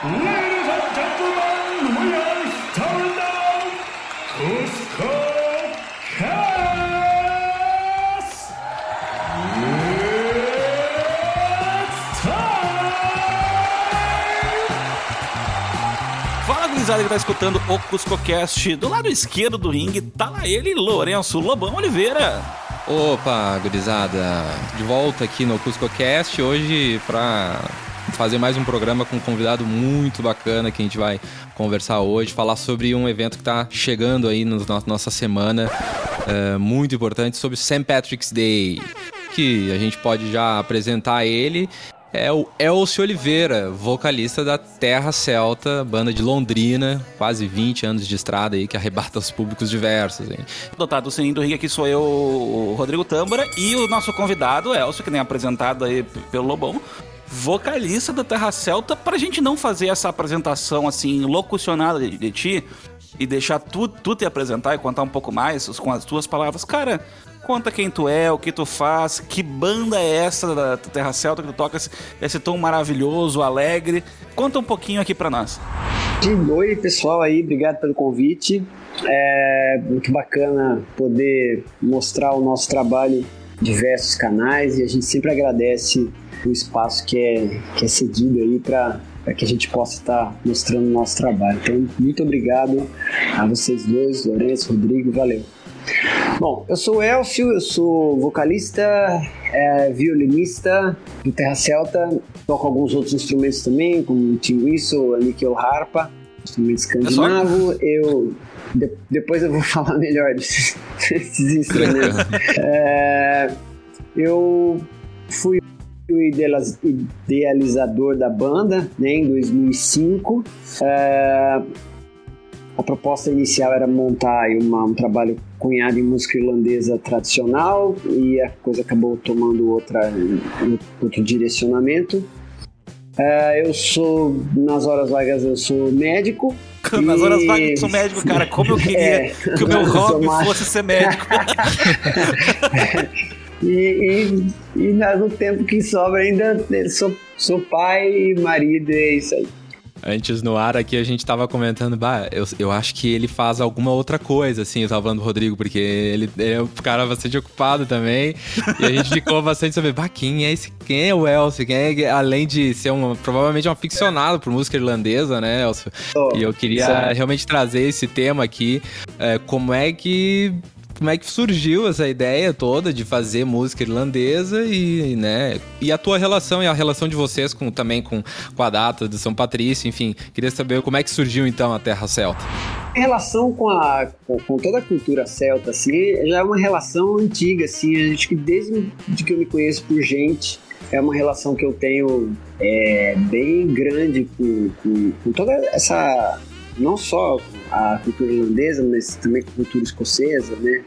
Ladies and gentlemen, we are starting now Cusco Cast! It's time! Fala, gurizada que tá escutando o CuscoCast. Do lado esquerdo do ringue tá lá ele, Lourenço Lobão Oliveira. Opa, gurizada, de volta aqui no CuscoCast hoje para fazer mais um programa com um convidado muito bacana que a gente vai conversar hoje, falar sobre um evento que está chegando aí na no, nossa semana, é, muito importante, sobre St. Patrick's Day, que a gente pode já apresentar ele. É o Elcio Oliveira, vocalista da Terra Celta, banda de Londrina, quase 20 anos de estrada aí, que arrebata os públicos diversos. Hein? Dotado do sininho do ringue aqui sou eu, o Rodrigo Tâmbara, e o nosso convidado, Elcio, que nem apresentado aí pelo Lobão, vocalista da Terra Celta, pra gente não fazer essa apresentação assim, locucionada de, de ti, e deixar tu, tu te apresentar e contar um pouco mais com as tuas palavras. Cara, conta quem tu é, o que tu faz, que banda é essa da Terra Celta que tu toca esse, esse tom maravilhoso, alegre. Conta um pouquinho aqui pra nós. Oi, pessoal aí, obrigado pelo convite. É muito bacana poder mostrar o nosso trabalho em diversos canais e a gente sempre agradece o espaço que é, que é cedido aí para que a gente possa estar mostrando o nosso trabalho. Então, muito obrigado a vocês dois, Lourenço, Rodrigo, valeu. Bom, eu sou o Elcio, eu sou vocalista, é, violinista do Terra Celta, toco alguns outros instrumentos também, como o Tim Whistle, a Nickel Harpa, instrumento escandinavo. Eu de, depois eu vou falar melhor desses, desses instrumentos. é, eu fui o idealizador da banda né, em 2005. É, a proposta inicial era montar uma, um trabalho cunhado em música irlandesa tradicional e a coisa acabou tomando outra, outro direcionamento. É, eu sou, nas horas vagas, eu sou médico. Nas horas vagas eu sou médico, cara. Como eu queria é, que o meu hobby fosse ser médico. E, e, e, no tempo que sobra ainda sou, sou pai e marido, é isso aí. Antes no ar aqui a gente tava comentando, bah, eu, eu acho que ele faz alguma outra coisa, assim, eu tava falando do Rodrigo, porque ele, ele é um cara bastante ocupado também. e a gente ficou bastante sobre, bah, quem é esse? Quem é o Elcio? Quem é, além de ser um, provavelmente um aficionado por música irlandesa, né, Elcio? Oh, e eu queria certo. realmente trazer esse tema aqui. É, como é que como é que surgiu essa ideia toda de fazer música irlandesa e, né, e a tua relação e a relação de vocês com também com, com a data de São Patrício, enfim, queria saber como é que surgiu então a Terra Celta. Em relação com, a, com, toda a cultura celta, assim, já é uma relação antiga, assim, acho que desde que eu me conheço por gente, é uma relação que eu tenho é, bem grande com, com, com toda essa não só a cultura irlandesa, mas também a cultura escocesa, né?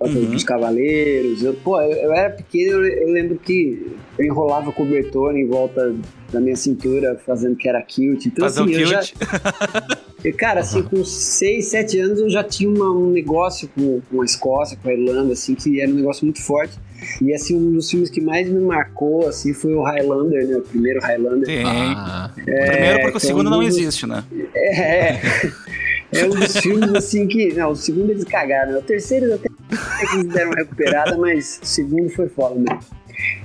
Uhum. Dos cavaleiros. Eu, pô, eu, eu era pequeno, eu, eu, lembro que eu enrolava cobertor em volta da minha cintura, fazendo que era cute. Então, Fazer assim, um eu já. Cara, assim, com 6, 7 anos eu já tinha uma, um negócio com, com a Escócia, com a Irlanda, assim, que era um negócio muito forte. E assim, um dos filmes que mais me marcou assim foi o Highlander, né? O primeiro Highlander. Sim. Ah, é, o primeiro porque o segundo não existe, né? É. É um dos filmes assim que. Não, o segundo eles cagaram. Né? O terceiro até que eles deram uma recuperada, mas o segundo foi foda, né?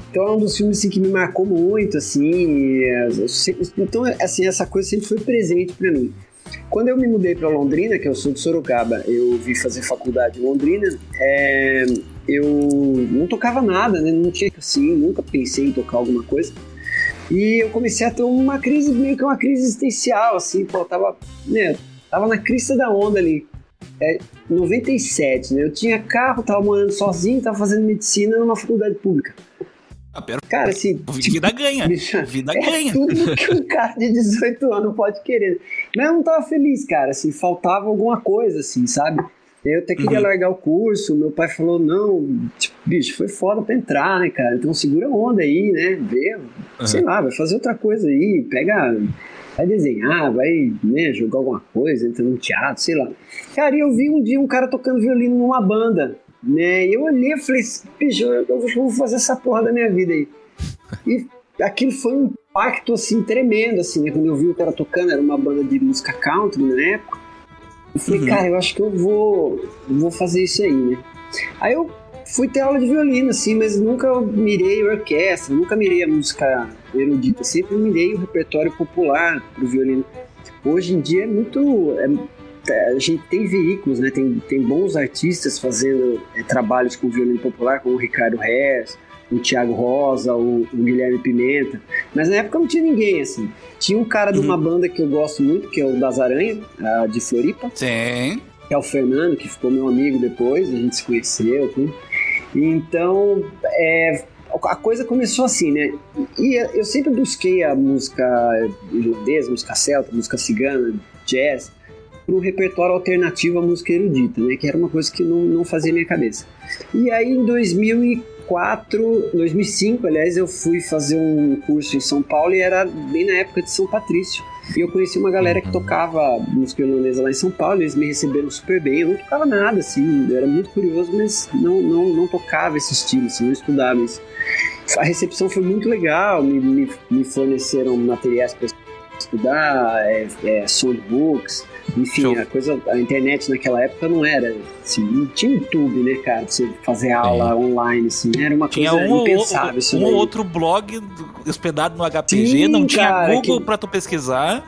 Então é um dos filmes assim, que me marcou muito, assim. Sempre, então, assim, essa coisa sempre foi presente para mim. Quando eu me mudei para Londrina, que eu sou de Sorocaba, eu vim fazer faculdade em Londrina, é, eu não tocava nada, né? Não tinha assim, nunca pensei em tocar alguma coisa. E eu comecei a ter uma crise, meio que uma crise existencial, assim, pô, tava, né, tava na crista da onda ali. É, 97, né? Eu tinha carro, tava morando sozinho, tava fazendo medicina numa faculdade pública. Ah, pera, cara, assim. Vida tipo, ganha. Bicho, vida é ganha. Tudo que um cara de 18 anos pode querer. Mas eu não tava feliz, cara. Assim, faltava alguma coisa, assim, sabe? Eu até queria uhum. largar o curso, meu pai falou, não, tipo, bicho, foi foda pra entrar, né, cara? Então segura a onda aí, né? Vê, uhum. sei lá, vai fazer outra coisa aí, pega, vai desenhar, vai, né, jogar alguma coisa, entra no teatro, sei lá. Cara, e eu vi um dia um cara tocando violino numa banda, né? E eu olhei e falei, bicho, eu vou fazer essa porra da minha vida aí. E aquilo foi um impacto, assim, tremendo, assim, né? Quando eu vi o cara tocando, era uma banda de música country na época. Eu falei, uhum. cara, eu acho que eu vou, vou fazer isso aí, né? Aí eu fui ter aula de violino, assim, mas nunca mirei orquestra, nunca mirei a música erudita, sempre mirei o repertório popular pro violino. Hoje em dia é muito. É, a gente tem veículos, né? Tem, tem bons artistas fazendo é, trabalhos com violino popular, como o Ricardo Reis, o Thiago Rosa, o, o, Guilherme Pimenta. Mas na época não tinha ninguém, assim. Tinha um cara de uma uhum. banda que eu gosto muito, que é o Das Aranha, de Floripa. Sim. Que é o Fernando, que ficou meu amigo depois, a gente se conheceu, tudo. Então, é, a coisa começou assim, né? E eu sempre busquei a música irlandesa, música celta, música cigana, jazz, para o repertório alternativo à música erudita, né? Que era uma coisa que não, não fazia minha cabeça. E aí, em 2004, 2005, aliás, eu fui fazer um curso em São Paulo e era bem na época de São Patrício. E eu conheci uma galera que uhum. tocava música irlandesa lá em São Paulo, eles me receberam super bem. Eu não tocava nada, assim, eu era muito curioso, mas não, não, não tocava esse estilo, assim, não estudava isso. A recepção foi muito legal, me, me, me forneceram materiais para estudar, é, é, songbooks, enfim, Show. a coisa, a internet naquela época não era, assim, não tinha YouTube, né, cara, pra você fazer aula é. online, assim, era uma tinha coisa um, impensável. Um, um outro blog hospedado no HPG, Sim, não tinha cara, Google que... pra tu pesquisar.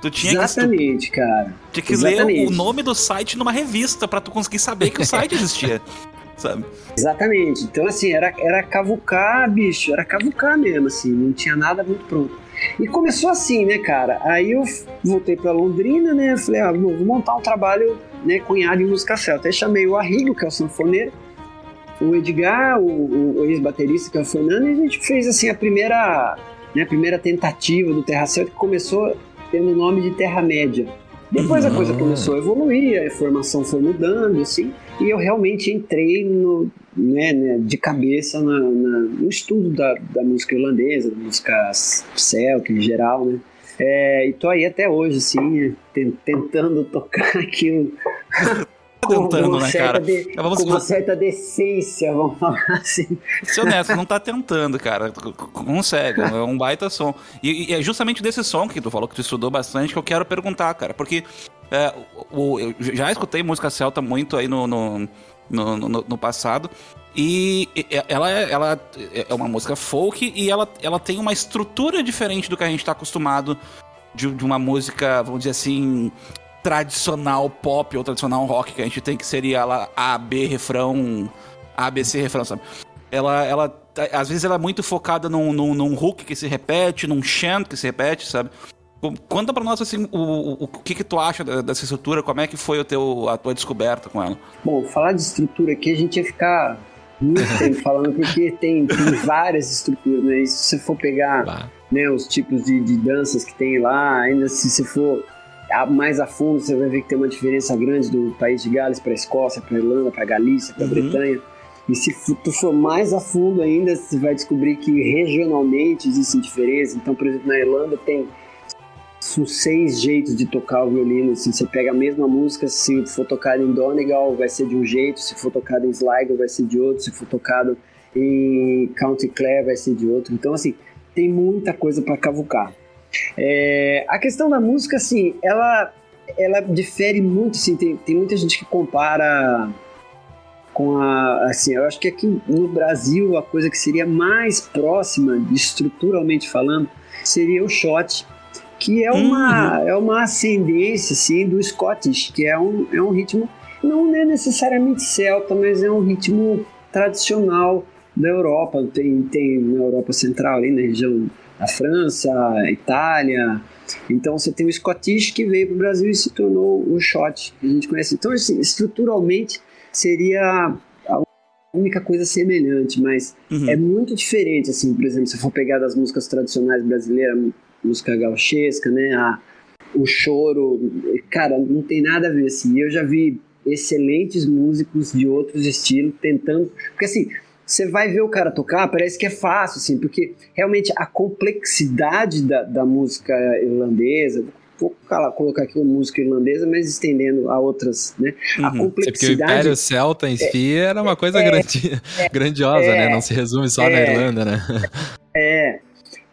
Tu tinha Exatamente, que, cara. Tinha que Exatamente. ler o nome do site numa revista para tu conseguir saber que o site existia. sabe? Exatamente. Então, assim, era, era cavucar, bicho, era cavucar mesmo, assim, não tinha nada muito pronto. E começou assim, né, cara? Aí eu voltei para Londrina, né? Falei, ah, vou montar um trabalho, né, cunhado em música celta. Aí chamei o Arrigo, que é o sanfoneiro, o Edgar, o, o ex-baterista, que é o Fernando, e a gente fez, assim, a primeira, né, a primeira tentativa do Terra Celta, que começou tendo o nome de Terra Média. Depois a coisa começou a evoluir, a formação foi mudando, assim, e eu realmente entrei no, né, né, de cabeça na, na, no estudo da, da música irlandesa, da música celta em geral, né? É, e tô aí até hoje, assim, tentando tocar aquilo tentando, né, cara? De. Com uma certa decência, vamos falar assim. Ser honesto, não tá tentando, cara. Consegue, é um baita som. E, e, é justamente desse som que tu falou que tu estudou bastante que eu quero perguntar, cara. Porque é, o, eu já escutei música celta muito aí no, no, no, no, no passado. E ela é, ela é uma música folk e ela, ela tem uma estrutura diferente do que a gente está acostumado de, de, uma música, vamos dizer assim, tradicional pop ou tradicional rock que a gente tem, que seria lá A, B, refrão, A, B, C, refrão, sabe? Ela, ela, às vezes ela é muito focada num, num, num hook que se repete, num chant que se repete, sabe? Conta pra nós, assim, o, o, o que que tu acha dessa estrutura, como é que foi o teu, a tua descoberta com ela? Bom, falar de estrutura aqui, a gente ia ficar muito tempo falando, porque tem, tem várias estruturas, né? E se você for pegar né, os tipos de, de danças que tem lá, ainda se você for mais a fundo, você vai ver que tem uma diferença grande do país de Gales para a Escócia, para a Irlanda, para a Galícia, para a uhum. Bretanha. E se tu for mais a fundo ainda, você vai descobrir que regionalmente existem diferenças. Então, por exemplo, na Irlanda tem são seis jeitos de tocar o violino. Assim, você pega a mesma música, se for tocado em Donegal, vai ser de um jeito, se for tocado em Sligo, vai ser de outro, se for tocado em County Clare, vai ser de outro. Então, assim, tem muita coisa para cavucar. É, a questão da música, assim, ela, ela difere muito, assim, tem, tem muita gente que compara com a, assim, eu acho que aqui no Brasil a coisa que seria mais próxima, estruturalmente falando, seria o shot, que é uma, uhum. é uma ascendência, assim, do Scottish, que é um, é um ritmo, não é necessariamente celta, mas é um ritmo tradicional da Europa, tem, tem na Europa Central, ali na região a França, Itália. Então você tem o Scottish que veio para o Brasil e se tornou o shot que a gente conhece. Então, assim, estruturalmente seria a única coisa semelhante, mas uhum. é muito diferente, assim, por exemplo, se for pegar das músicas tradicionais brasileiras, música gauchesca, né, a, o choro, cara, não tem nada a ver, assim, eu já vi excelentes músicos de outros estilos tentando, porque assim, você vai ver o cara tocar, parece que é fácil, assim, porque realmente a complexidade da, da música irlandesa, vou colocar aqui uma música irlandesa, mas estendendo a outras, né? Uhum. A complexidade... É porque o Império Celta em si é, era uma coisa é, grandi... é, grandiosa, né? Não se resume só na é. Irlanda, né?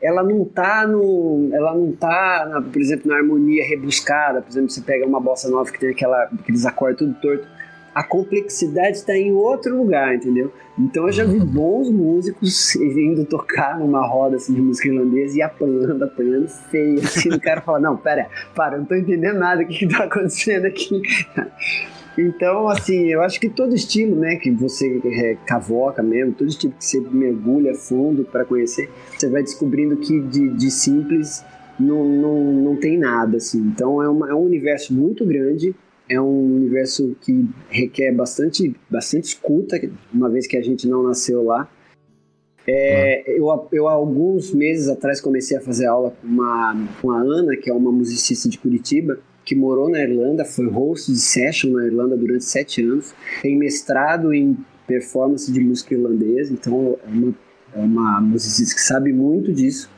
Ela não tá no. Ela não tá, na, por exemplo, na harmonia rebuscada. Por exemplo, você pega uma bossa nova que tem aquela, aqueles acordes tudo torto. A complexidade está em outro lugar, entendeu? Então eu já vi bons músicos indo tocar numa roda assim, de música irlandesa e apanhando, apanhando feio. Assim, o cara fala: Não, pera, para, eu não tô entendendo nada, o que, que tá acontecendo aqui? Então, assim, eu acho que todo estilo, né, que você é, cavoca mesmo, todo estilo que você mergulha fundo para conhecer, você vai descobrindo que de, de simples não, não, não tem nada, assim. Então, é, uma, é um universo muito grande, é um universo que requer bastante, bastante escuta, uma vez que a gente não nasceu lá. É, eu, eu, alguns meses atrás, comecei a fazer aula com, uma, com a Ana, que é uma musicista de Curitiba, que morou na Irlanda, foi host de session na Irlanda durante sete anos, tem mestrado em performance de música irlandesa, então é uma, é uma musicista que sabe muito disso.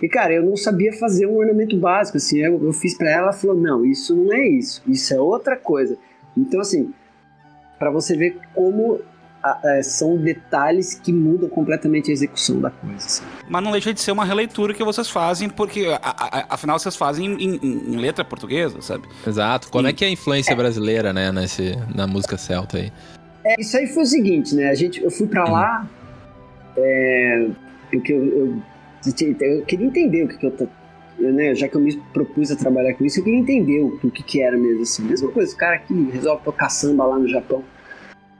E, cara, eu não sabia fazer um ornamento básico, assim, eu, eu fiz para ela, ela falou, não, isso não é isso, isso é outra coisa. Então, assim, para você ver como são detalhes que mudam completamente a execução da coisa. Assim. Mas não deixa de ser uma releitura que vocês fazem, porque a, a, afinal vocês fazem em, em, em, letra portuguesa, sabe? Exato. Como e, é que é a influência é. brasileira, né, nesse, na música celta aí? É, isso aí foi o seguinte, né? A gente, eu fui para lá, é, porque eu, eu, eu, queria entender o que, que eu tô né, já que eu me propus a trabalhar com isso, eu queria entender o, o que, que era mesmo assim. Mesma coisa, o cara que resolve tocar samba lá no Japão.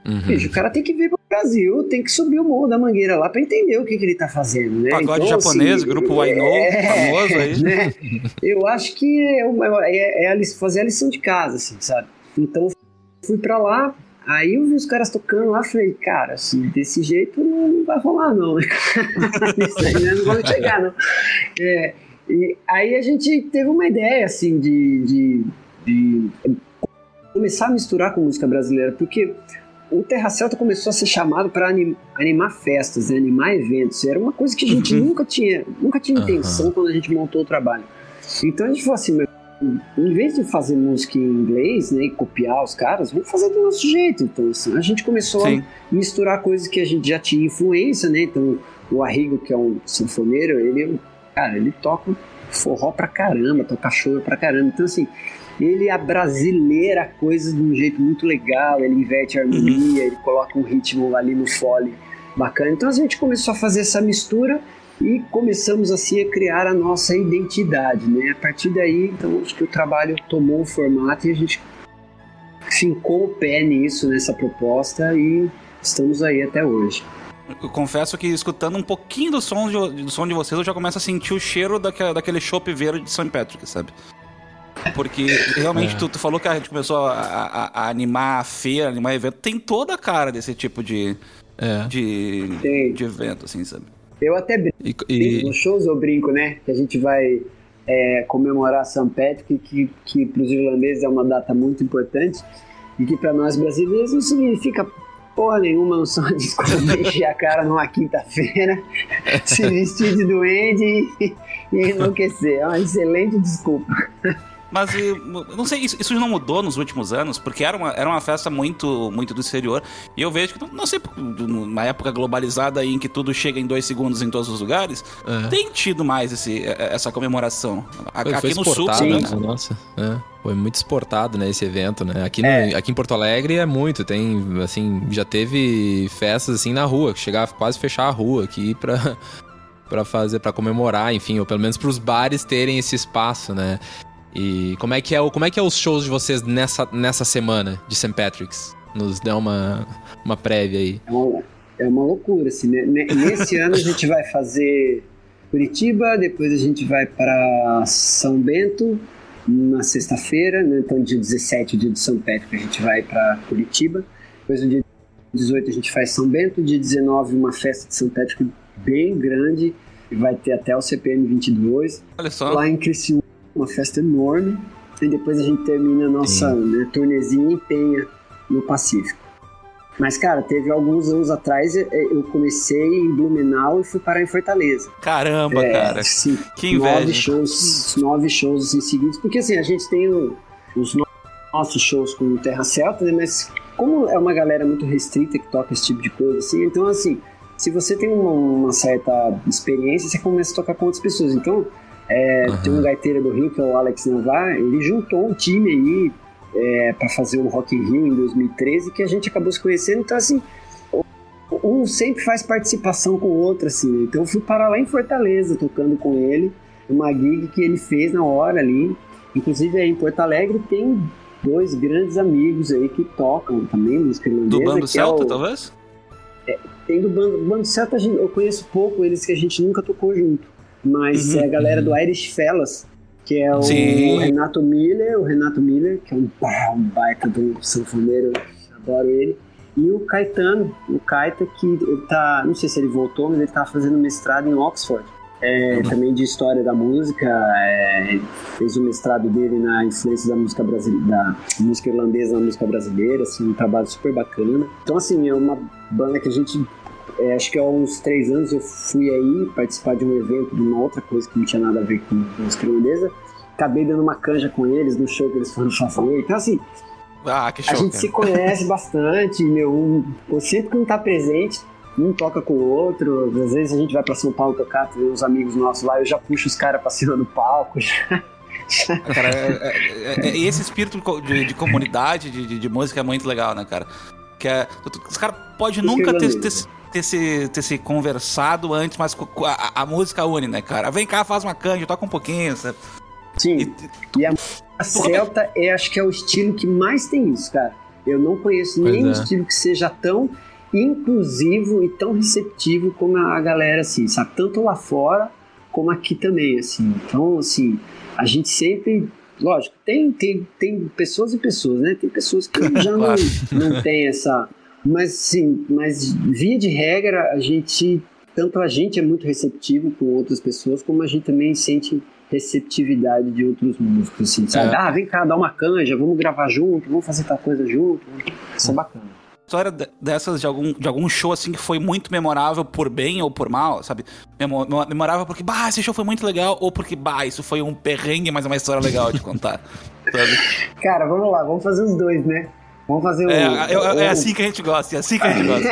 Uhum. O cara tem que vir pro Brasil, tem que subir o morro da mangueira lá para entender o que, que ele tá fazendo, né? Pagode então, japonês, assim, grupo Wainou, é, famoso aí. Né? Eu acho que é, uma, é, é, fazer a lição de casa, assim, sabe? Então fui para lá, aí eu vi os caras tocando lá, falei, cara, assim, desse jeito não vai rolar não, né? Isso aí né? não vamos chegar, não. É, e aí a gente teve uma ideia, assim, de, de, de começar a misturar com música brasileira, porque o Terra Celta começou a ser chamado para anim, animar festas, né, animar eventos. Era uma coisa que a gente uhum. nunca tinha, nunca tinha intenção uhum. quando a gente montou o trabalho. Então a gente falou assim, em vez de fazer música em inglês, né, e copiar os caras, vamos fazer do nosso jeito. Então assim, a gente começou Sim. a misturar coisas que a gente já tinha influência, né? Então o Arrigo, que é um sanfoneiro, ele, cara, ele toca forró pra caramba, toca choro pra caramba. Então assim, ele abrasileira a coisa de um jeito muito legal, ele inverte a harmonia, uhum. ele coloca um ritmo ali no fole bacana. Então a gente começou a fazer essa mistura e começamos assim a criar a nossa identidade, né? A partir daí, então acho que o trabalho tomou um formato e a gente fincou o pé nisso, nessa proposta e estamos aí até hoje. Eu confesso que escutando um pouquinho do som de, do som de vocês, eu já começo a sentir o cheiro daquele, daquele chopp verde de St. Patrick, sabe? Porque realmente é. tu, tu, falou que a gente começou a, a, a, animar a feira, animar evento. Tem toda a cara desse tipo de, é. de, de evento, assim, sabe? Eu até brinco. E, e... Nos shows eu brinco, né? Que a gente vai é, comemorar São Patrick, que, que para os irlandeses é uma data muito importante. E que para nós brasileiros não significa porra nenhuma, não só desculpa encher a cara numa quinta-feira, se vestir de duende e, e enlouquecer. É uma excelente desculpa. Mas não sei, isso, isso, não mudou nos últimos anos, porque era uma, era uma festa muito, muito do exterior. E eu vejo que, não sei, numa época globalizada aí em que tudo chega em dois segundos em todos os lugares, é. tem tido mais esse, essa comemoração. Foi, aqui foi no sul, sim. Né? Nossa, é. Foi muito exportado, né, esse evento, né? Aqui, no, é. aqui em Porto Alegre é muito, tem, assim, já teve festas, assim, na rua, que chegava quase fechar a rua aqui pra, pra fazer, pra comemorar, enfim, ou pelo menos pros bares terem esse espaço, né? E como é que é, o, como é que é os shows de vocês nessa, nessa semana de St. Patrick's? Nos dá uma, uma prévia aí. É uma, é uma loucura, assim, né? Nesse ano a gente vai fazer Curitiba, depois a gente vai para São Bento na sexta-feira, né? então dia 17, dia de São Patrick, a gente vai para Curitiba. Depois no dia 18 a gente faz São Bento, dia 19 uma festa de São Patrick bem grande, vai ter até o CPM 22. Olha só. Lá em Criciúma uma festa enorme. E depois a gente termina a nossa né, turnezinha em Penha, no Pacífico. Mas, cara, teve alguns anos atrás eu comecei em Blumenau e fui parar em Fortaleza. Caramba, é, cara. Sim, que inveja. Nove shows, nove shows assim, seguidos. Porque, assim, a gente tem os nossos shows com Terra Celta, né? Mas como é uma galera muito restrita que toca esse tipo de coisa, assim, então, assim, se você tem uma, uma certa experiência, você começa a tocar com outras pessoas. Então, é, Aham. tem um gaiteiro do Rio, que é o Alex Navar, ele juntou um time aí é, para fazer o Rock in Rio em 2013, que a gente acabou se conhecendo. Então, assim, um sempre faz participação com o outro, assim. né? Então, eu fui parar lá em Fortaleza, tocando com ele, uma gig que ele fez na hora ali. Inclusive, aí em Porto Alegre tem dois grandes amigos aí que tocam também música irlandesa. Do bando Celta, é o- talvez? tem do bando, bando Celta, eu conheço pouco eles que a gente nunca tocou junto. Mas Uhum, é a galera do Irish Fellas, que é o Sim. Renato Miller, o Renato Miller, que é um, bah, um baita do sanfoneiro, adoro ele. E o Caetano, o Caeta, que ele tá, não sei se ele voltou, mas ele tá fazendo mestrado em Oxford. É, Uhum. Também de história da música, é, fez o mestrado dele na influência da música brasileira, da música irlandesa na música brasileira, assim, um trabalho super bacana. Então, assim, é uma banda que a gente é, acho que há uns três anos eu fui aí participar de um evento de uma outra coisa que não tinha nada a ver com música irlandesa. Acabei dando uma canja com eles no show que eles foram fazer. Então, assim, Ah, que a show. gente cara. se conhece bastante, meu. Um, sempre que um tá presente, um toca com o outro. Às vezes a gente vai pra São Paulo tocar, tem uns amigos nossos lá, eu já puxo os caras pra cima do palco. Já. Cara, é- é- é- é- e esse espírito de de, de comunidade, de, de- música é muito legal, né, cara? Que é, os caras podem nunca ter, ter. Ter se, ter se conversado antes, mas a, a música une, né, cara? Vem cá, faz uma canja, toca um pouquinho, sabe? Sim. E- E a música celta é, acho que é o estilo que mais tem isso, cara. Eu não conheço Pois nenhum é. estilo que seja tão inclusivo e tão receptivo como a galera, assim, sabe? Tanto lá fora como aqui também, assim. Então, assim, a gente sempre. Lógico, tem, tem, tem pessoas e pessoas, né? Tem pessoas que já não, não tem essa. Mas, sim, mas via de regra, a gente. Tanto a gente é muito receptivo com outras pessoas, como a gente também sente receptividade de outros músicos, assim, sabe? É. Ah, vem cá, dá uma canja, vamos gravar junto, vamos fazer tal coisa junto. Isso é bacana. História de- dessas de algum, de algum show assim que foi muito memorável por bem ou por mal, sabe? Memo- Memorável porque, bah, esse show foi muito legal, ou porque, bah, isso foi um perrengue, mas é uma história legal de contar. Cara, vamos lá, vamos fazer os dois, né? Vamos fazer o. É, é- é o- assim que a gente gosta, é assim que a gente gosta.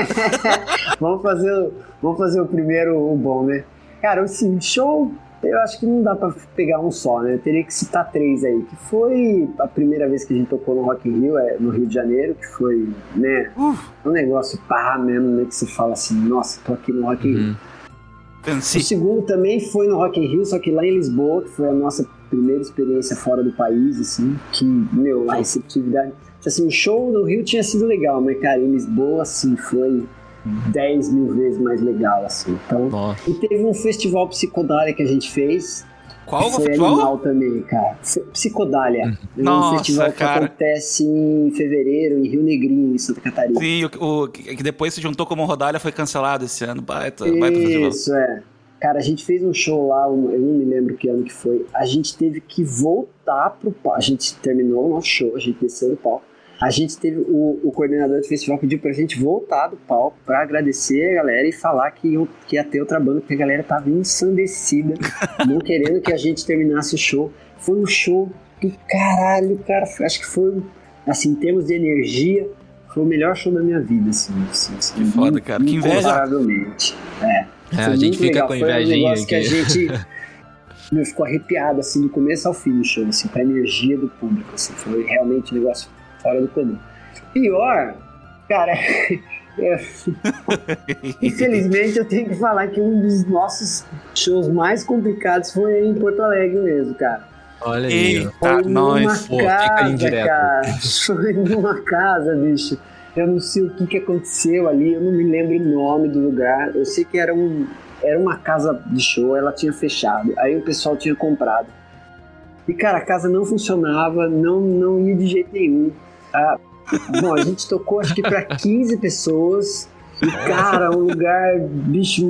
vamos, fazer, o- vamos fazer o primeiro, o bom, né? Cara, assim, show, eu acho que não dá pra pegar um só, né? Eu teria que citar três aí. Que foi a primeira vez que a gente tocou no Rock in Rio, é, no Rio de Janeiro, que foi, né? Um negócio pá mesmo, né? Que você fala assim, nossa, tô aqui no Rock in Rio. Uhum. O Pensei. segundo também foi no Rock in Rio, só que lá em Lisboa, que foi a nossa primeira experiência fora do país, assim, que, meu, a receptividade... Assim, o show no Rio tinha sido legal, mas, cara, em Lisboa, assim, foi 10 mil vezes mais legal, assim. Então, Nossa. e teve um festival psicodália que a gente fez, Qual que o foi futebol? animal também, cara. Foi- Psicodália. É um Nossa, festival que cara. acontece em fevereiro, em Rio Negrinho, em Santa Catarina. Sim, o, o- que que depois se juntou como rodalha foi cancelado esse ano. Baita, baita festival. Isso, é. Cara, a gente fez um show lá, um- eu não me lembro que ano que foi. A gente teve que voltar pro palco. A gente terminou o nosso show, a gente desceu do palco. A gente teve. O, o coordenador do festival pediu pra gente voltar do palco pra agradecer a galera e falar que, iam- que ia ter outra banda, porque a galera tava ensandecida, não querendo que a gente terminasse o show. Foi um show do caralho, cara. Acho que foi, assim, em termos de energia, foi o melhor show da minha vida, assim. assim, assim Que foda, cara. Que inveja. Incomparavelmente. É. É, a gente muito fica legal. com Foi um invejinha que a gente meu, ficou arrepiado, assim, do começo ao fim do show, assim, com a energia do público, assim, foi realmente um negócio fora do comum. Pior, cara, é, infelizmente eu tenho que falar que um dos nossos shows mais complicados foi em Porto Alegre mesmo, cara. Olha aí. Eita, Foi numa nós. Pô, casa, indireto. cara. Foi numa casa, bicho. Eu não sei o que, que aconteceu ali, eu não me lembro o nome do lugar. Eu sei que era, um, era uma casa de show, ela tinha fechado. Aí o pessoal tinha comprado. E, cara, a casa não funcionava, não, não ia de jeito nenhum. Ah, bom, a gente tocou acho que pra 15 pessoas. E, cara, um lugar, bicho,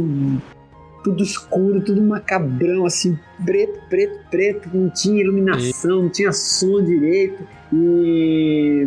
tudo escuro, tudo macabrão, assim, preto, preto, preto, não tinha iluminação, não tinha som direito. E.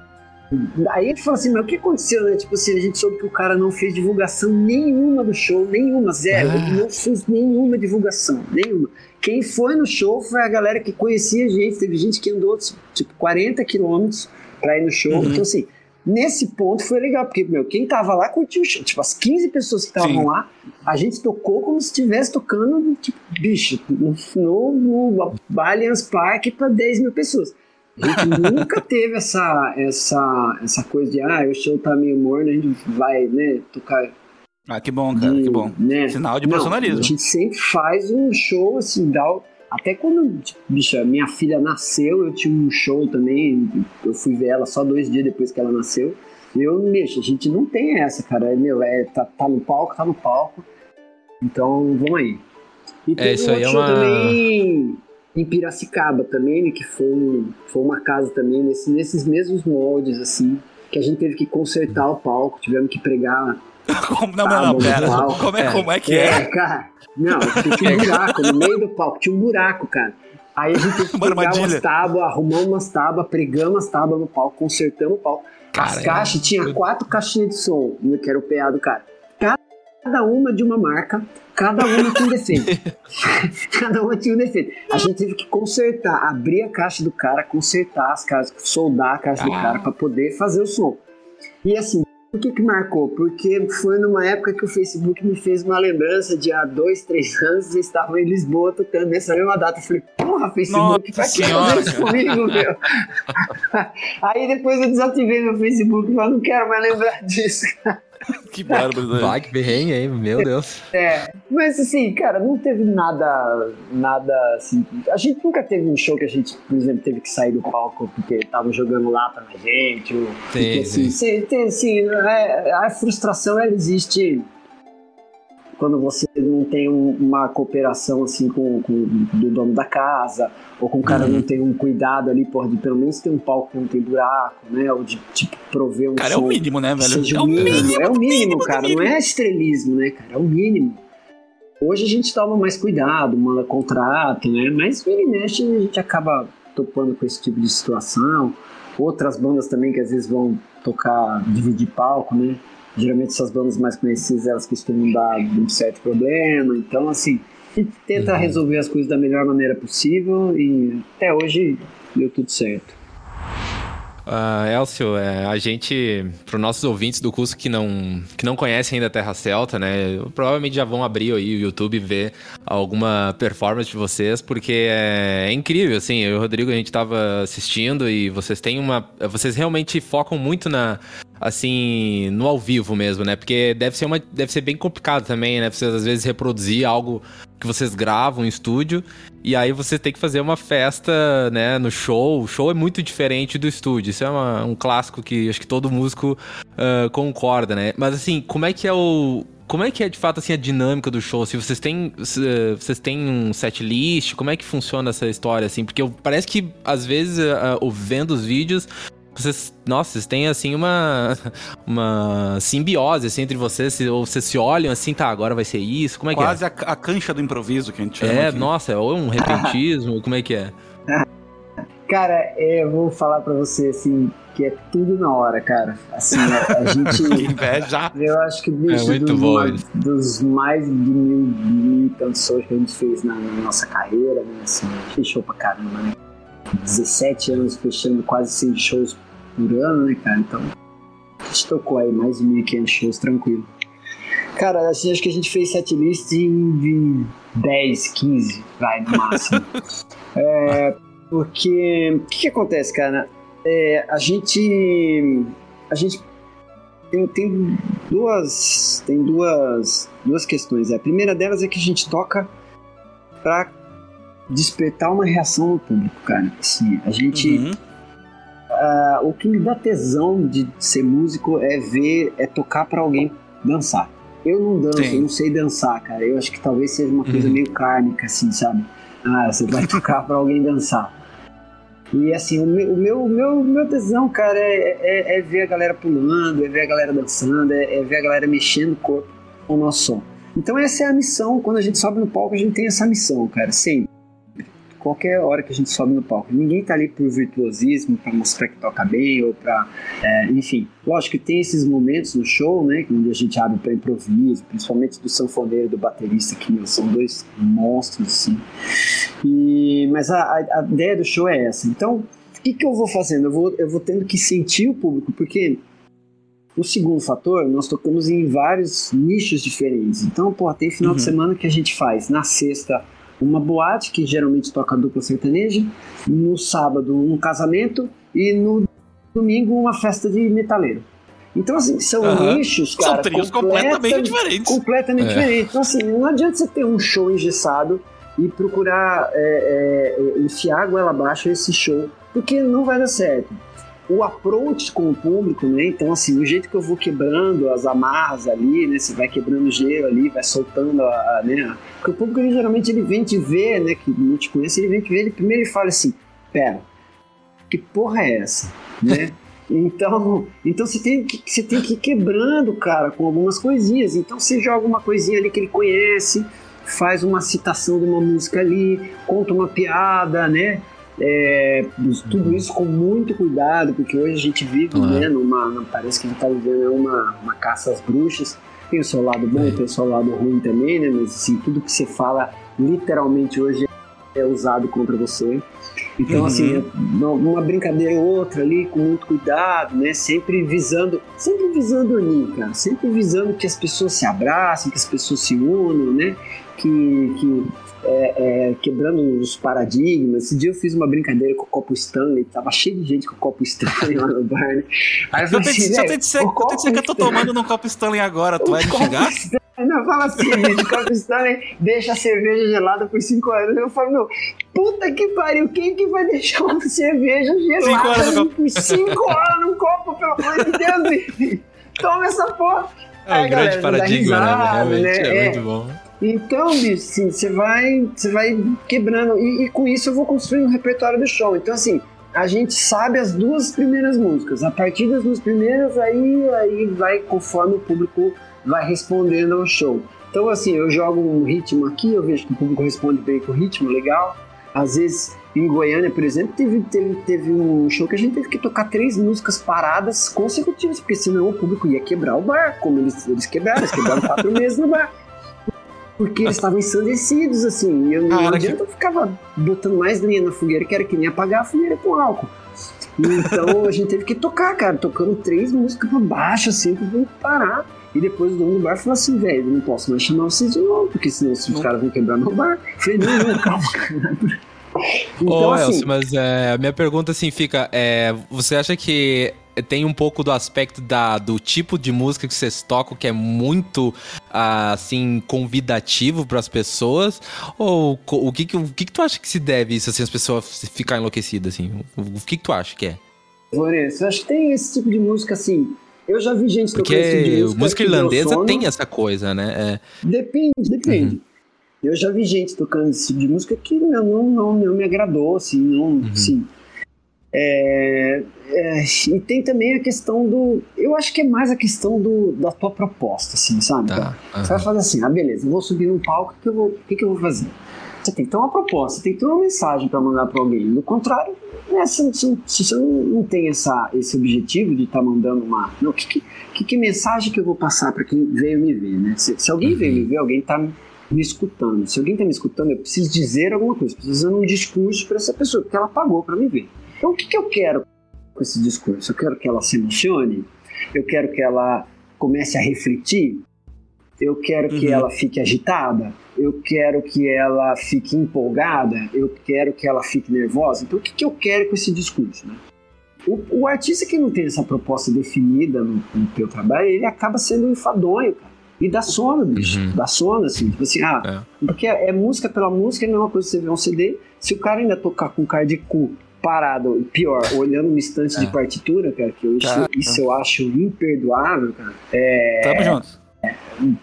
Aí a gente falou assim, mas o que aconteceu, né? Tipo assim, a gente soube que o cara não fez divulgação nenhuma do show, nenhuma, zero. Ah. Ele não fez nenhuma divulgação, nenhuma. Quem foi no show foi a galera que conhecia a gente, teve gente que andou, tipo, 40 quilômetros pra ir no show. Uhum. Então, assim, nesse ponto foi legal, porque, meu, quem tava lá curtiu o show. Tipo, as 15 pessoas que estavam lá, a gente tocou como se estivesse tocando, tipo, bicho, no, no, no Allianz Parque pra 10 mil pessoas. A gente nunca teve essa, essa, essa coisa de, ah, o show tá meio morno, a gente vai, né, tocar Ah, que bom, cara, de- que bom. né? Sinal de Não, profissionalismo. A gente sempre faz um show assim, dá, o- até quando, tipo, bicho, a minha filha nasceu, eu tinha um show também, eu fui ver ela só dois dias depois que ela nasceu. Eu, bicho, a gente não tem essa, cara. É, meu, é, tá, tá no palco, tá no palco. Então, vamos aí. E teve isso um aí é show uma- também em Piracicaba também, né, que foi, foi uma casa também nesse- nesses mesmos moldes, assim, que a gente teve que consertar o palco, tivemos que pregar Como- não, Ah, não, pera. Como é, É. como é que é? cara. Não, tinha um buraco no meio do palco, tinha um buraco, cara. Aí a gente teve que Uma pegar umas tábuas, arrumamos umas tábuas, pregamos as tábuas no palco, consertamos o palco. as Cara, caixas, tinha quatro caixinhas de som, que era o PA do cara. Cada uma de uma marca, cada uma tinha um defeito. cada uma tinha um defeito. A gente teve que consertar, abrir a caixa do cara, consertar as caixas, soldar a caixa do Ah. cara para poder fazer o som. E assim, por que que marcou? Porque foi numa época que o Facebook me fez uma lembrança de há dois, três anos, eles estavam em Lisboa tocando nessa mesma data. Eu falei, porra, Facebook, Nossa pra que fazer isso comigo, meu? Aí depois eu desativei meu Facebook e falei, não quero mais lembrar disso. Que bárbaro. né? Vai, que perrengue, hein? Meu Deus. É, mas assim, cara, não teve nada, nada assim. A gente nunca teve um show que a gente, por exemplo, teve que sair do palco porque estavam jogando lata na gente. Ou, porque, assim, sim. tem, assim, é, a frustração ela existe quando você não tem um- uma cooperação assim com, com do dono da casa, ou com o cara Uhum. não tem um cuidado ali, porra, de pelo menos ter um palco que não tem buraco, né? Ou de tipo prover um Cara, é o mínimo, né, velho? É o mínimo. É o mínimo, mínimo cara. mínimo. Não é estrelismo, né, cara? É o mínimo. Hoje a gente toma mais cuidado, manda contrato, né? Mas vira e mexe a gente acaba topando com esse tipo de situação. Outras bandas também que às vezes vão tocar, dividir palco, né? Geralmente essas bandas mais conhecidas, elas costumam dar um certo problema. Então, assim, a gente tenta Uhum. resolver as coisas da melhor maneira possível e até hoje deu tudo certo. Ah, Elcio, é, a gente, para os nossos ouvintes do curso que não, que não conhecem ainda a Terra Celta, né, provavelmente já vão abrir aí o YouTube e ver alguma performance de vocês, porque é, é incrível, assim, eu e o Rodrigo, a gente estava assistindo e vocês têm uma... Vocês realmente focam muito na... Assim, no ao vivo mesmo, né? Porque deve ser, uma, deve ser bem complicado também, né? Vocês às vezes reproduzir algo que vocês gravam em estúdio e aí você tem que fazer uma festa, né, no show. O show é muito diferente do estúdio. Isso é uma- um clássico que acho que todo músico ah, concorda, né? Mas assim, como é que é o como é que é de fato assim a dinâmica do show? Se vocês têm se, vocês têm um set list, como é que funciona essa história assim? Porque eu- parece que às vezes ah, vendo os vídeos vocês, nossa, vocês têm assim uma uma simbiose assim entre vocês, ou vocês se olham assim, tá, agora vai ser isso. Como é que é? Quase a, a cancha do improviso que a gente chama. É, aqui. nossa, ou um repentismo, como é que é? Cara, é, eu vou falar pra você assim que é tudo na hora, cara. Assim, a, Que gente. inveja. Eu acho que bicho, É dos, bom ma- isso. dos mais de mil, mil tantos shows que a gente fez na, na nossa carreira, né? Assim, show pra caramba, né? 17 anos fechando quase 100 shows por ano, né, cara? Então, a gente tocou aí mais de 1.500 shows tranquilo. Cara, assim, acho que a gente fez setlist em, em 10, 15, vai, no máximo. É, porque, o que, que acontece, cara? É, a gente. A gente tem, tem duas. Tem duas, duas questões. A primeira delas é que a gente toca pra despertar uma reação no público, cara. Assim, a gente. Uhum. ah, o que me dá tesão de ser músico é ver, é tocar pra alguém dançar. Eu não danço, Sim. eu não sei dançar, cara. Eu acho que talvez seja uma coisa Uhum. meio kármica, assim, sabe? Ah, você vai tocar pra alguém dançar. E assim, o meu, o meu, meu, meu tesão, cara, é, é, é ver a galera pulando, é ver a galera dançando, é, é ver a galera mexendo o corpo com o nosso som. Então essa é a missão, quando a gente sobe no palco, a gente tem essa missão, cara, sempre. Qualquer hora que a gente sobe no palco. Ninguém tá ali por virtuosismo, pra mostrar que toca bem, ou pra. é, enfim, lógico que tem esses momentos no show, né, onde a gente abre pra improviso, principalmente do sanfoneiro e do baterista, que meu, são dois monstros, assim. E, mas a, a- a ideia do show é essa. Então, o que, que eu vou fazendo? Eu vou, eu vou tendo que sentir o público, porque O segundo fator, nós tocamos em vários nichos diferentes. Então, pô, tem final Uhum. de semana que a gente faz na sexta uma boate, que geralmente toca dupla sertaneja, no sábado um casamento e no domingo uma festa de metaleiro. Então, assim, são Aham. nichos, São cara, trios completamente diferentes. completamente É. diferentes. Então, assim, não adianta você ter um show engessado e procurar é, é, enfiar a goela abaixo esse show, porque não vai dar certo. O approach com o público, né? Então, assim, o jeito que eu vou quebrando as amarras ali, né? Você vai quebrando o gelo ali, vai soltando a, a, né? Porque o público, ele, geralmente, ele vem te ver, né? Que não te conhece, ele vem te ver, ele primeiro ele fala assim, pera, que porra é essa, né? Então, então você tem que você tem que ir quebrando, cara, com algumas coisinhas. Então você joga uma coisinha ali que ele conhece, faz uma citação de uma música ali, conta uma piada, né? É, tudo isso com muito cuidado, porque hoje a gente vive, Claro. né, numa, parece que a gente tá vivendo uma, uma caça às bruxas. Tem o seu lado bom, É. tem o seu lado ruim também, né? Mas assim, tudo que você fala literalmente hoje é usado contra você. Então, Uhum. assim, é uma, uma brincadeira ou outra ali, com muito cuidado, né? Sempre visando, sempre visando unir, cara. Sempre visando que as pessoas se abracem, que as pessoas se unam, né? Que, que é, é, quebrando os paradigmas. Esse dia eu fiz uma brincadeira com o copo Stanley, tava cheio de gente com o copo Stanley lá no bar, né? Aí eu falei assim, se eu "Velho, te disser que eu tô tomando num copo Stanley agora, tu o vai me copo xingar? Stanley- Não, fala assim, gente, o copo Stanley deixa a cerveja gelada por 5 horas. Eu falo, meu, puta que pariu, quem que vai deixar uma cerveja gelada por 5 horas num copo, pelo amor de Deus? Toma essa porra. É um grande galera, paradigma, né? risada, Realmente né? é, É. muito bom. Então, bicho, assim, você vai, você vai quebrando. E, e com isso eu vou construindo um repertório do show. Então, assim, a gente sabe as duas primeiras músicas. A partir das duas primeiras, aí, aí vai conforme o público vai respondendo ao show. Então, assim, eu jogo um ritmo aqui, eu vejo que o público responde bem com o ritmo, legal. Às vezes, em Goiânia, por exemplo, teve, teve, teve um show que a gente teve que tocar três músicas paradas consecutivas, porque senão o público ia quebrar o bar, como eles, eles quebraram, eles quebraram quatro meses no bar porque eles estavam ensandecidos, assim. E eu não Cara, adianta eu ficava botando mais lenha na fogueira, que era que nem apagar a fogueira com álcool. Então a gente teve que tocar, cara, tocando três músicas pra baixo, assim, pra parar. E depois o dono do bar falou assim, velho, eu não posso mais chamar vocês de novo, porque senão os caras vão quebrar meu bar. Eu falei, não, não, calma, cara. Então, Ô, assim, Elcio, mas é, a minha pergunta assim fica: é, você acha que tem um pouco do aspecto da, do tipo de música que vocês tocam que é muito ah, assim convidativo para as pessoas? Ou o que que, o que que tu acha que se deve isso assim as pessoas ficarem enlouquecidas assim? O, que que tu acha que é? Lourenço, eu acho que tem esse tipo de música, assim. Eu já vi gente tocando esse tipo de Porque música. música irlandesa tem essa coisa, né? É, Depende, depende. Uhum. Eu já vi gente tocando esse tipo de música que não, não, não, não me agradou, assim, não, Uhum. assim. É, é, e tem também a questão do. Eu acho que é mais a questão do, da tua proposta, assim, sabe? tá. Você vai fazer assim, ah, beleza, eu vou subir num palco, o que, eu vou, o que, que eu vou fazer? Você tem que ter uma proposta, tem que ter uma mensagem para mandar para alguém. Do contrário, né, se, se- se você não, tem essa, esse objetivo de estar mandando uma. Não, que, que, que, que mensagem que eu vou passar para quem veio me ver, né? Se, se alguém Uhum. veio me ver, alguém está me escutando. Se alguém está me escutando, eu preciso dizer alguma coisa, preciso fazer um discurso para essa pessoa, porque ela pagou para me ver. Então, o que, que eu quero com esse discurso? Eu quero que ela se emocione, eu quero que ela comece a refletir, eu quero que Uhum. ela fique agitada, eu quero que ela fique empolgada, eu quero que ela fique nervosa. Então, o que, que eu quero com esse discurso? Né? O, o artista que não tem essa proposta definida no, no teu trabalho, ele acaba sendo enfadonho, cara. E dá sono, bicho. Uhum. Dá sono, assim. Tipo assim, ah, porque é, é música pela música, não é uma coisa que você vê um CD. Se o cara ainda tocar com cara de cu parado, pior, olhando uma estante de É. partitura, cara, que eu, isso, Tá. isso eu acho imperdoável, cara. É, Tamo junto.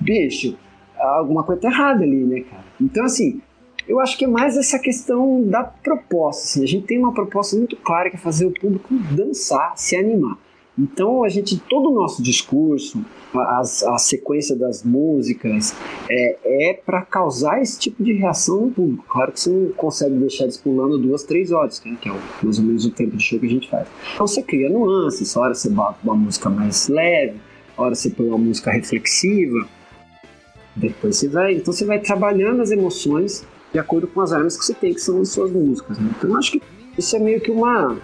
bicho, alguma coisa tá errada ali, né, cara? Então, assim, eu acho que é mais essa questão da proposta. Assim, a gente tem uma proposta muito clara que é fazer o público dançar, se animar. Então, a gente, todo o nosso discurso, a, a sequência das músicas, é, é para causar esse tipo de reação no público. Claro que você não consegue deixar eles duas, três horas, né, que é o- mais ou menos o tempo de show que a gente faz. Então, você cria nuances, hora você bota uma música mais leve, hora você põe uma música reflexiva, depois você vai, então você vai trabalhando as emoções de acordo com as armas que você tem, que são as suas músicas. né? Então eu acho que isso é meio que uma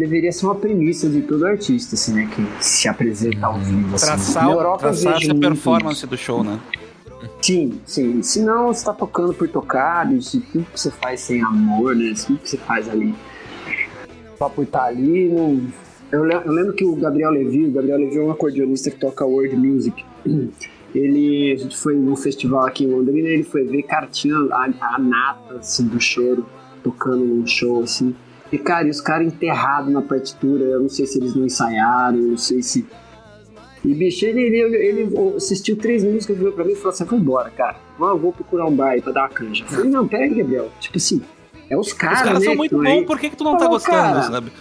deveria ser uma premissa de todo artista, assim, né? Que se apresenta ao vivo. Assim. Traçar, Na Europa traçar vejo essa performance do show, né? Sim, sim. Senão você tá tocando por tocar, bicho, tudo que você faz sem amor, né? Tudo que você faz ali só por estar ali. Não... Eu, le- eu lembro que o Gabriel Levi, o Gabriel Levi é um acordeonista que toca world music. Ele, a gente foi num festival aqui em Londrina, ele foi ver, cara, tinha a, a nata assim, do choro tocando num show assim. E, cara, e os caras enterrados na partitura, eu não sei se eles não ensaiaram, eu não sei se e, bicho, ele, ele, ele assistiu três músicas, virou pra mim e falou assim: vou embora, cara. Ah, eu vou procurar um bar aí pra dar uma canja. Eu falei: não, pera aí, Gabriel. Tipo assim, é os Os caras, caras né? são muito bons, aí. por que, que tu não tá Ô, gostando, cara. sabe?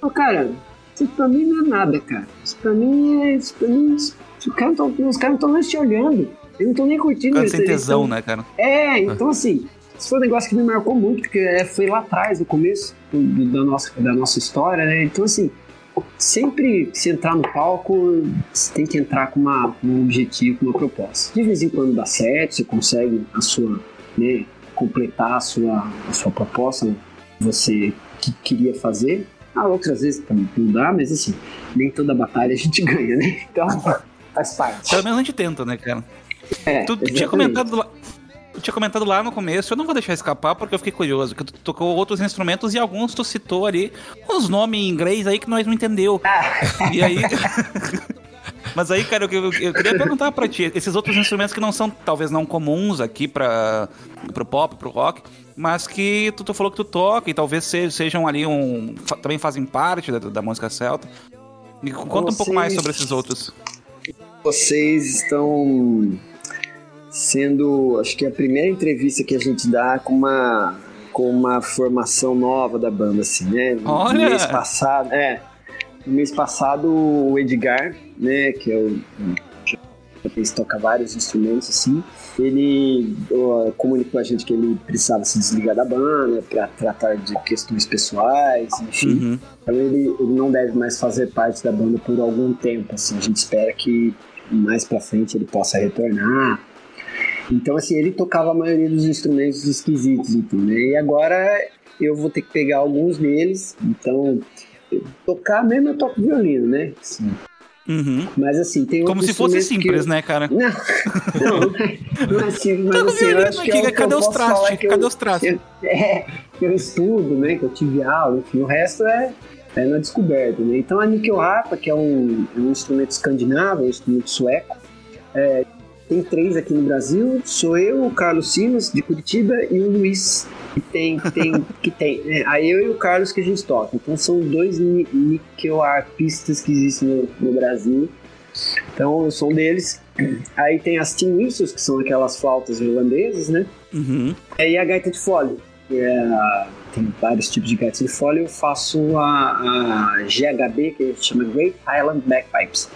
Ô, cara, isso pra mim não é nada, cara. Isso pra mim é. Isso pra mim. Isso, os caras não caras não estão nem te olhando. Eles não estão nem curtindo Cara sem tesão, tão- né, cara? É, então assim, isso foi um negócio que me marcou muito, porque é, foi lá atrás, no começo da, nossa, da nossa história, né? Então assim, sempre que você entrar no palco, você tem que entrar com, uma, com um objetivo, com uma proposta. De vez em quando dá certo, você consegue a sua, né, completar a sua, a sua proposta, né, você que queria fazer. Ah, outras vezes também não dá, mas assim, nem toda batalha a gente ganha, né? Então, faz parte. Pelo menos a gente tenta, né, cara? É, Tu, tu tinha exatamente. comentado lá. Tu tinha comentado lá no começo, eu não vou deixar escapar porque eu fiquei curioso, que tu tocou outros instrumentos e alguns tu citou ali uns nomes em inglês aí que nós não entendeu. E aí. Mas aí, cara, eu, eu- eu queria perguntar pra ti, esses outros instrumentos que não são, talvez não comuns aqui pra, pro pop, pro rock, mas que tu, tu falou que tu toca e talvez se- sejam ali um. também fazem parte da, da música celta. Me conta um pouco mais Vocês- sobre esses outros. vocês estão sendo, acho que é a primeira entrevista que a gente dá com uma com uma formação nova da banda, assim, né? No Olha! mês passado, é, no mês passado o Edgar, né, que é o ele toca vários instrumentos assim. Ele comunicou a gente que ele precisava se desligar da banda para tratar de questões pessoais, enfim. Uhum. Então ele, ele não deve mais fazer parte da banda por algum tempo, assim. A gente espera que mais pra frente ele possa retornar. Então, assim, ele tocava a maioria dos instrumentos esquisitos, então, né? E agora eu vou ter que pegar alguns deles. Então, eu- tocar mesmo eu toco violino, né? Assim, Uhum. mas assim, tem Como se fosse simples, eu- né, cara? Não, não, não é, não é mas assim, eu acho que é o que cadê eu os trastes? que eu- Cadê os trastes? eu- é, que eu estudo, né? Que eu tive aula, enfim, o resto é, é na descoberta, né? Então a Nickel Harpa, que é um, é um instrumento escandinavo, um instrumento sueco, é, tem três aqui no Brasil, sou eu, o Carlos Simas, de Curitiba, e o Luiz, que tem, que tem, que tem. É, aí eu e o Carlos que a gente toca. Então são dois Nickel Harpistas que existem no, no Brasil. Então eu sou um deles. Aí tem as Tin Whistles, que são aquelas flautas irlandesas, né? Uhum. É, E a gaita de fole. é tem vários tipos de gaita de fole. Eu faço a, a GHB, que a gente chama Great Highland Bagpipes.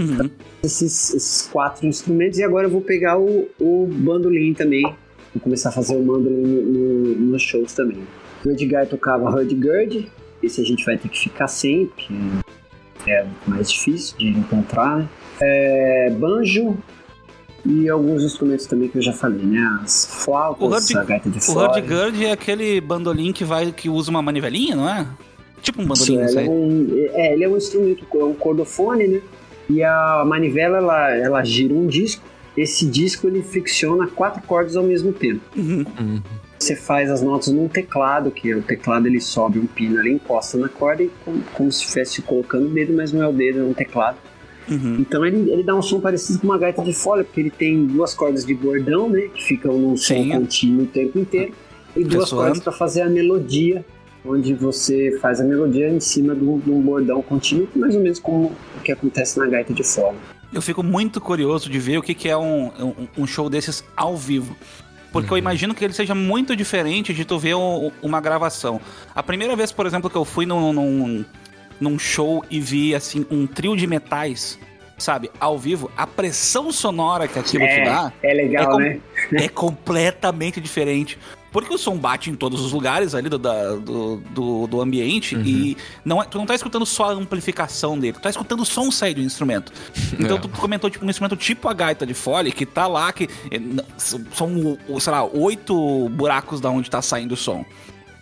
Uhum. Esses, esses quatro instrumentos. E agora eu vou pegar o, o bandolim também. Vou começar a fazer o bandolim no, no- nos shows também. O Edgar tocava hurdy-gurdy. Esse a gente vai ter que ficar sem, porque é mais difícil de encontrar. né? É, banjo, e alguns instrumentos também que eu já falei, né? As flautas, O hurdy- a gaita de O fole. hurdy-gurdy é aquele bandolim que vai que usa uma manivelinha, não é? Tipo um bandolim, aí. é um, é, ele é um instrumento, é um cordofone, né? E a manivela, ela, ela gira um disco. Esse disco, ele fricciona quatro cordas ao mesmo tempo. Uhum. Uhum. Você faz as notas num teclado, que o teclado ele sobe um pino ali, encosta na corda e como, como se estivesse colocando o dedo, mas não é o dedo, é um teclado. Uhum. Então ele, ele dá um som parecido com uma gaita de folha, porque ele tem duas cordas de bordão, né? Que ficam num som Sim. contínuo o tempo inteiro. E duas cordas para fazer a melodia, onde você faz a melodia em cima de um, bordão contínuo, mais ou menos como o que acontece na gaita de folha. Eu fico muito curioso de ver o que, que é um, um, um show desses ao vivo. Porque eu imagino que ele seja muito diferente de tu ver um- uma gravação. A primeira vez, por exemplo, que eu fui num, num, num show e vi assim um trio de metais, sabe, ao vivo, a pressão sonora que aquilo te dá é legal, É né? é completamente diferente. Porque o som bate em todos os lugares ali do, da- do, do, do ambiente e não é- tu não tá escutando só a amplificação dele, tu tá escutando o som sair do instrumento. Então É. tu comentou tipo, um instrumento tipo a gaita de fole, que tá lá, que eh, são, o- sei lá, oito buracos da onde tá saindo o som.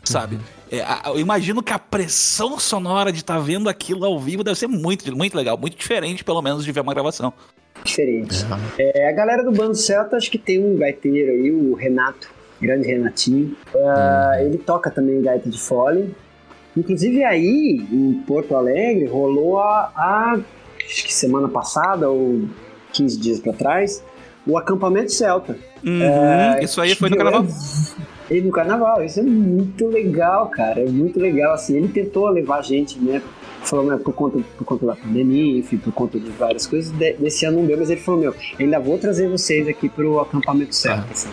sabe? É, a- eu imagino que a pressão sonora de estar vendo aquilo ao vivo deve ser muito, muito legal, muito diferente, pelo menos, de ver uma gravação. Diferente. É, a galera do Bando Celta, acho que tem um gaiteiro aí, o Renato, grande Renatinho. Ah, Ele toca também gaita de fole. Inclusive aí, em Porto Alegre, rolou a, a- acho que semana passada, ou 15 dias pra trás, o acampamento celta. Uhum, É, isso aí foi no que carnaval. é- E no carnaval, isso é muito legal, cara. É muito legal, assim. Ele tentou levar a gente, né? Falou, né, por conta, por conta da pandemia, enfim, por conta de várias coisas. De- desse ano não deu, mas ele falou, meu, ainda vou trazer vocês aqui pro acampamento certo. Ah. assim.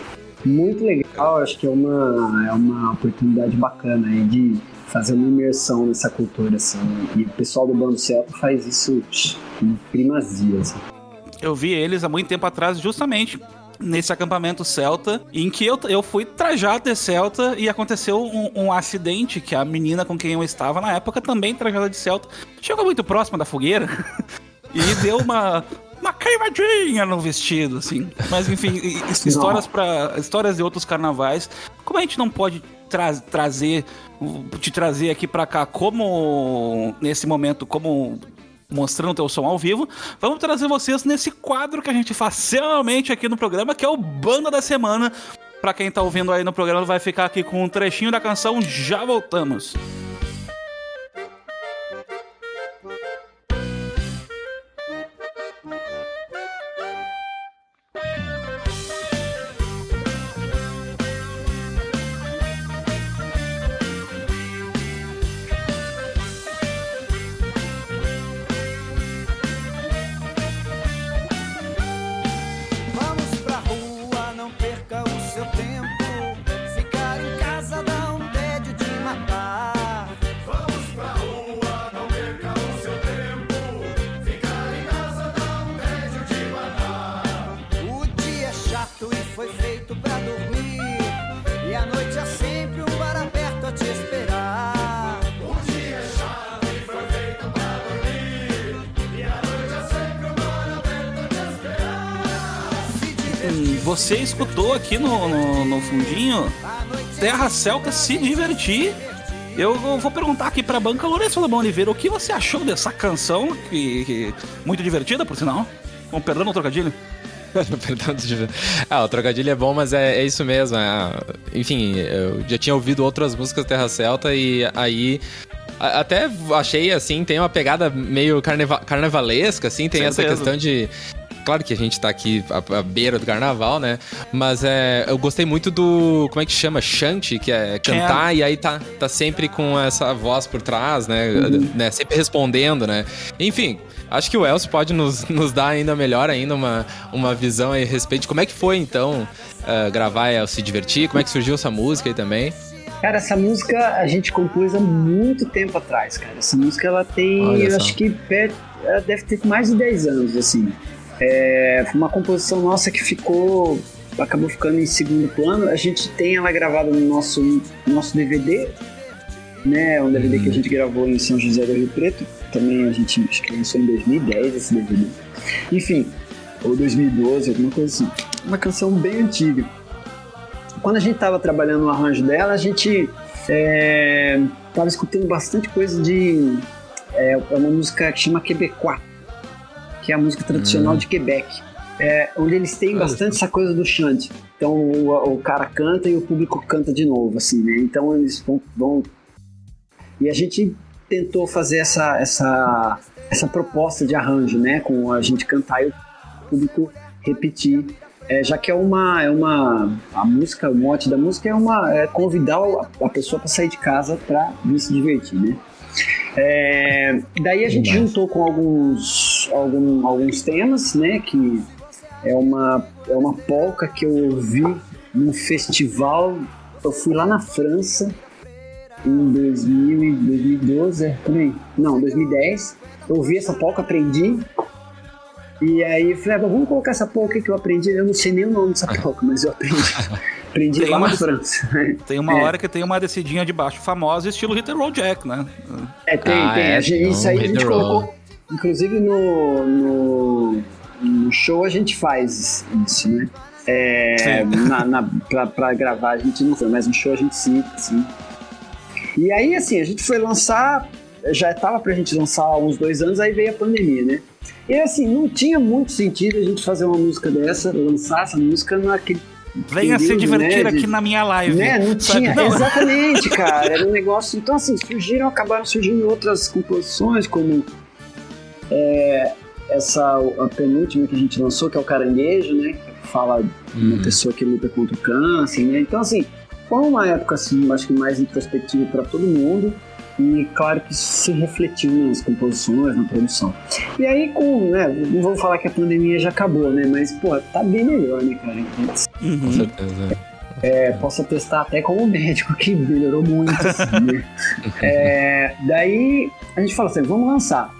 Muito legal, acho que é uma, é uma oportunidade bacana aí de fazer uma imersão nessa cultura, assim. E o pessoal do Bando Celta faz isso com primazia, assim. Eu vi eles há muito tempo atrás, justamente nesse acampamento celta, em que eu, eu fui trajado de celta e aconteceu um, um acidente que a menina com quem eu estava na época também trajada de celta chegou muito próxima da fogueira e deu uma uma queimadinha no vestido, assim. Mas enfim, histórias para histórias de outros carnavais. Como a gente não pode tra trazer te trazer aqui pra cá como nesse momento como mostrando teu som ao vivo, vamos trazer vocês nesse quadro que a gente faz semanalmente aqui no programa, que é o Banda da Semana. Pra quem tá ouvindo aí no programa, vai ficar aqui com um trechinho da canção. Já voltamos. Você escutou aqui no, no, no fundinho Terra Celta se divertir. Eu vou perguntar aqui pra banca Lourenço Lobão Oliveira o que você achou dessa canção, que, que- muito divertida, por sinal. Com perdão no trocadilho. Ah, o trocadilho é bom, mas é, é isso mesmo. é, enfim, eu já tinha ouvido outras músicas Terra Celta e aí. Até achei assim, tem uma pegada meio carneva- carnavalesca, assim, tem essa questão de. Claro que a gente tá aqui à, à beira do carnaval, né? Mas é, eu gostei muito do. Como é que chama? Chante, que é cantar, e aí tá, tá sempre com essa voz por trás, né? né? Sempre respondendo, né? Enfim, acho que o Elcio pode nos, nos dar ainda melhor ainda uma, uma visão aí a respeito de como é que foi, então, eh, gravar e se divertir, como é que surgiu essa música aí também. Cara, essa música a gente compôs há muito tempo atrás, cara. Essa música ela tem, eu acho que per- ela deve ter mais de 10 anos, assim. É, foi uma composição nossa que ficou, acabou ficando em segundo plano. A gente tem ela gravada no nosso, no nosso DVD, né? Um DVD que a gente gravou em São José do Rio Preto. Também a gente acho que lançou em 2010 esse DVD. Enfim, ou 2012, alguma coisa assim. Uma canção bem antiga quando a gente tava trabalhando no arranjo dela, a gente é, tava escutando bastante coisa de. É, é uma música que chama Quebecois, que é a música tradicional de Quebec. É, onde eles têm bastante essa coisa do chante. Então o, o cara canta e o público canta de novo, assim, né? Então eles vão. vão... E a gente tentou fazer essa, essa, essa proposta de arranjo, né? Com a gente cantar e o público repetir é, já que é uma, é uma. A música, o mote da música é uma. É convidar a, a pessoa para sair de casa para vir se divertir, né? É, daí a gente juntou com alguns, algum, alguns temas, né? Que é uma, é uma polca que eu ouvi num festival. Eu fui lá na França em 2000, e 2012, é, por aí. Não, 2010. Eu ouvi essa polca, aprendi. E aí eu falei, ah, vamos colocar essa polca que eu aprendi. Eu não sei nem o nome dessa polca, mas eu aprendi. Aprendi Tem lá uma- na França. Tem uma É. hora que tem uma descidinha de baixo famosa, estilo Hit and Roll Jack, né? É, tem, Ah, tem. é, A gente- então, isso aí a gente colocou. Inclusive no, no, no show a gente faz isso, né? É, Sim. na, na, pra, pra gravar a gente não foi, mas no show a gente cita, assim. E aí, assim, a gente foi lançar, já estava pra gente lançar há uns dois anos, aí veio a pandemia, né? E assim, não tinha muito sentido a gente fazer uma música dessa, lançar essa música naquele. Venha se divertir né, aqui na minha live. Né? Não Sabe? tinha. Não. Exatamente, cara. Era um negócio. Então, assim, surgiram, acabaram surgindo outras composições, como é, essa a penúltima que a gente lançou, que é o Caranguejo, né? Que fala de uma Uhum. pessoa que luta contra o câncer, né? Então, assim, foi uma época, assim, acho que mais introspectiva para todo mundo. E claro que isso se refletiu nas composições, na produção. E aí, com, né, não vou falar que a pandemia já acabou, né? Mas, pô, tá bem melhor, né, cara? Com Uhum. certeza. É, posso atestar até como médico que melhorou muito, assim, né? É, daí a gente falou assim, vamos lançar.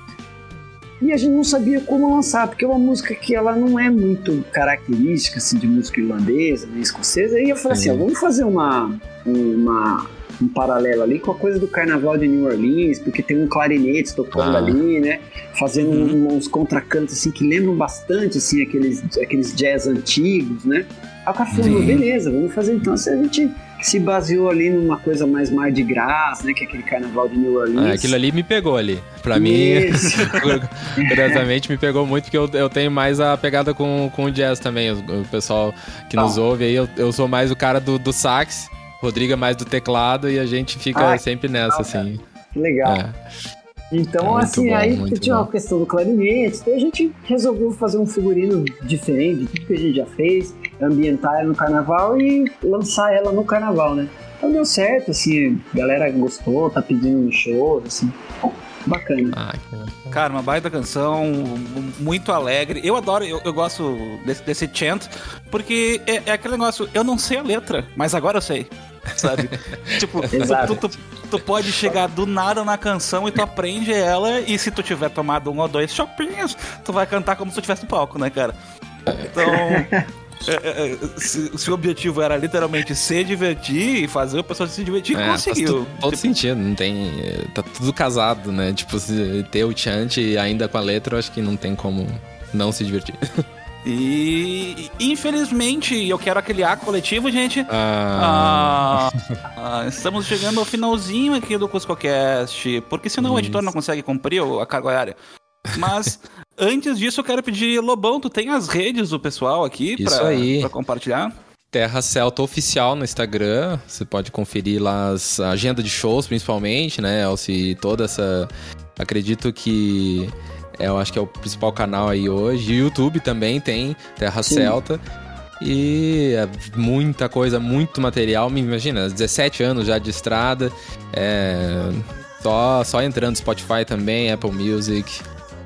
E a gente não sabia como lançar, porque é uma música que ela não é muito característica assim, de música irlandesa, nem escocesa. E eu falei assim, Sim. ó, vamos fazer uma, uma, um paralelo ali com a coisa do carnaval de New Orleans, porque tem um clarinete tocando Ah. ali, né? Fazendo Uhum. uns contracantos assim que lembram bastante assim aqueles, aqueles jazz antigos, né? Aí o cara falou, beleza, vamos fazer então. Assim, a gente se baseou ali numa coisa mais mar de graça, né? Que é aquele carnaval de New Orleans. Ah, aquilo ali me pegou ali. Pra mim, Isso. curiosamente, me pegou muito, porque eu, eu tenho mais a pegada com, com o jazz também. O, o pessoal que nos Ah. ouve aí, eu, eu sou mais o cara do, do sax, Rodrigo é mais do teclado e a gente fica Ah, sempre nessa, assim. Que legal. É. Então, É assim, bom, aí tinha uma questão do clarinete, então a gente resolveu fazer um figurino diferente de tudo que a gente já fez, ambientar ela no carnaval e lançar ela no carnaval, né? Então deu certo, assim, a galera gostou, tá pedindo no show, assim, bacana. Ah, Cara, uma baita canção, muito alegre. Eu adoro, eu, eu gosto desse, desse chant, porque é, é aquele negócio, eu não sei a letra, mas agora eu sei, sabe? tipo, tu, tu, tu pode chegar do nada na canção e tu aprende ela, e se tu tiver tomado um ou dois chopinhos, tu vai cantar como se tu estivesse no palco, né, cara? Então... é, é, é, se, se o objetivo era literalmente se divertir e fazer o pessoal se divertir, É, faz conseguiu. todo Tipo, sentido, não tem. Tá tudo casado, né? Tipo, se ter o chant e ainda com a letra, eu acho que não tem como não se divertir. E infelizmente, eu quero aquele A coletivo, gente. Ah, Ah, ah, estamos chegando ao finalzinho aqui do CuscoCast, porque senão o editor não consegue cumprir a carga horária. Mas antes disso, eu quero pedir, Lobão, tu tem as redes do pessoal aqui Isso pra compartilhar? Terra Celta Oficial no Instagram. Você pode conferir lá as, a agenda de shows, principalmente, né? Elci, toda essa. Acredito que. É, eu acho que é o principal canal aí hoje. E YouTube também tem Terra Sim. Celta. E é muita coisa, muito material. Me imagina, 17 anos já de estrada. É, só, só entrando no Spotify também, Apple Music.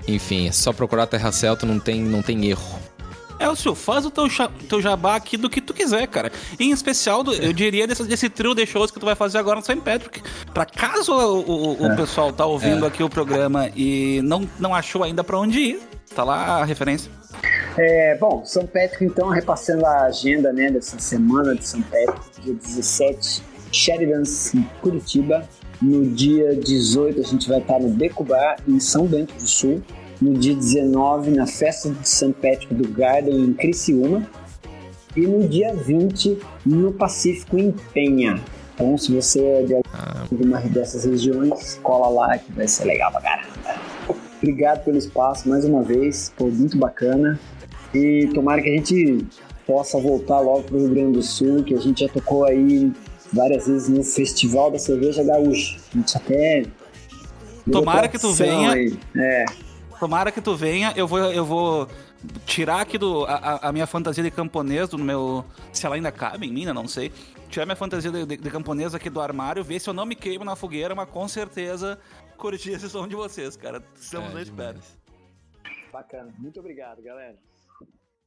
Enfim, é só procurar Terra Celta, não tem, não tem erro. Elcio, faz o teu, teu jabá aqui do que tu quiser, cara. Em especial, do- eu diria desse, desse trio de shows que tu vai fazer agora no St. Patrick. Pra caso o, o- o pessoal tá ouvindo aqui o programa e não, não achou ainda pra onde ir, tá lá a referência. É, bom, São Patrick, então, repassando a agenda né, dessa semana de São Patrick, dia 17, Sheridans, em Curitiba. No dia 18, a gente vai estar no Beco Bar, em São Bento do Sul. No dia 19, na festa de São Patrick do Garden, em Criciúma. E no dia 20, no Pacífico, em Penha. Então, se você é de alguma dessas regiões, cola lá que vai ser legal pra caramba. Obrigado pelo espaço mais uma vez, foi muito bacana. E tomara que a gente possa voltar logo pro Rio Grande do Sul, que a gente já tocou aí várias vezes no Festival da Cerveja Gaúcha. A gente até. Tomara que tu venha. aí. É, Tomara que tu venha, eu vou, eu vou tirar aqui do, a, a- minha fantasia de camponês do meu. Se ela ainda cabe em mim, né? Não sei. Tirar minha fantasia de, de, de camponês aqui do armário, ver se eu não me queimo na fogueira, mas com certeza curtir esse som de vocês, cara. Estamos É, na espera. bacana. Muito obrigado, galera.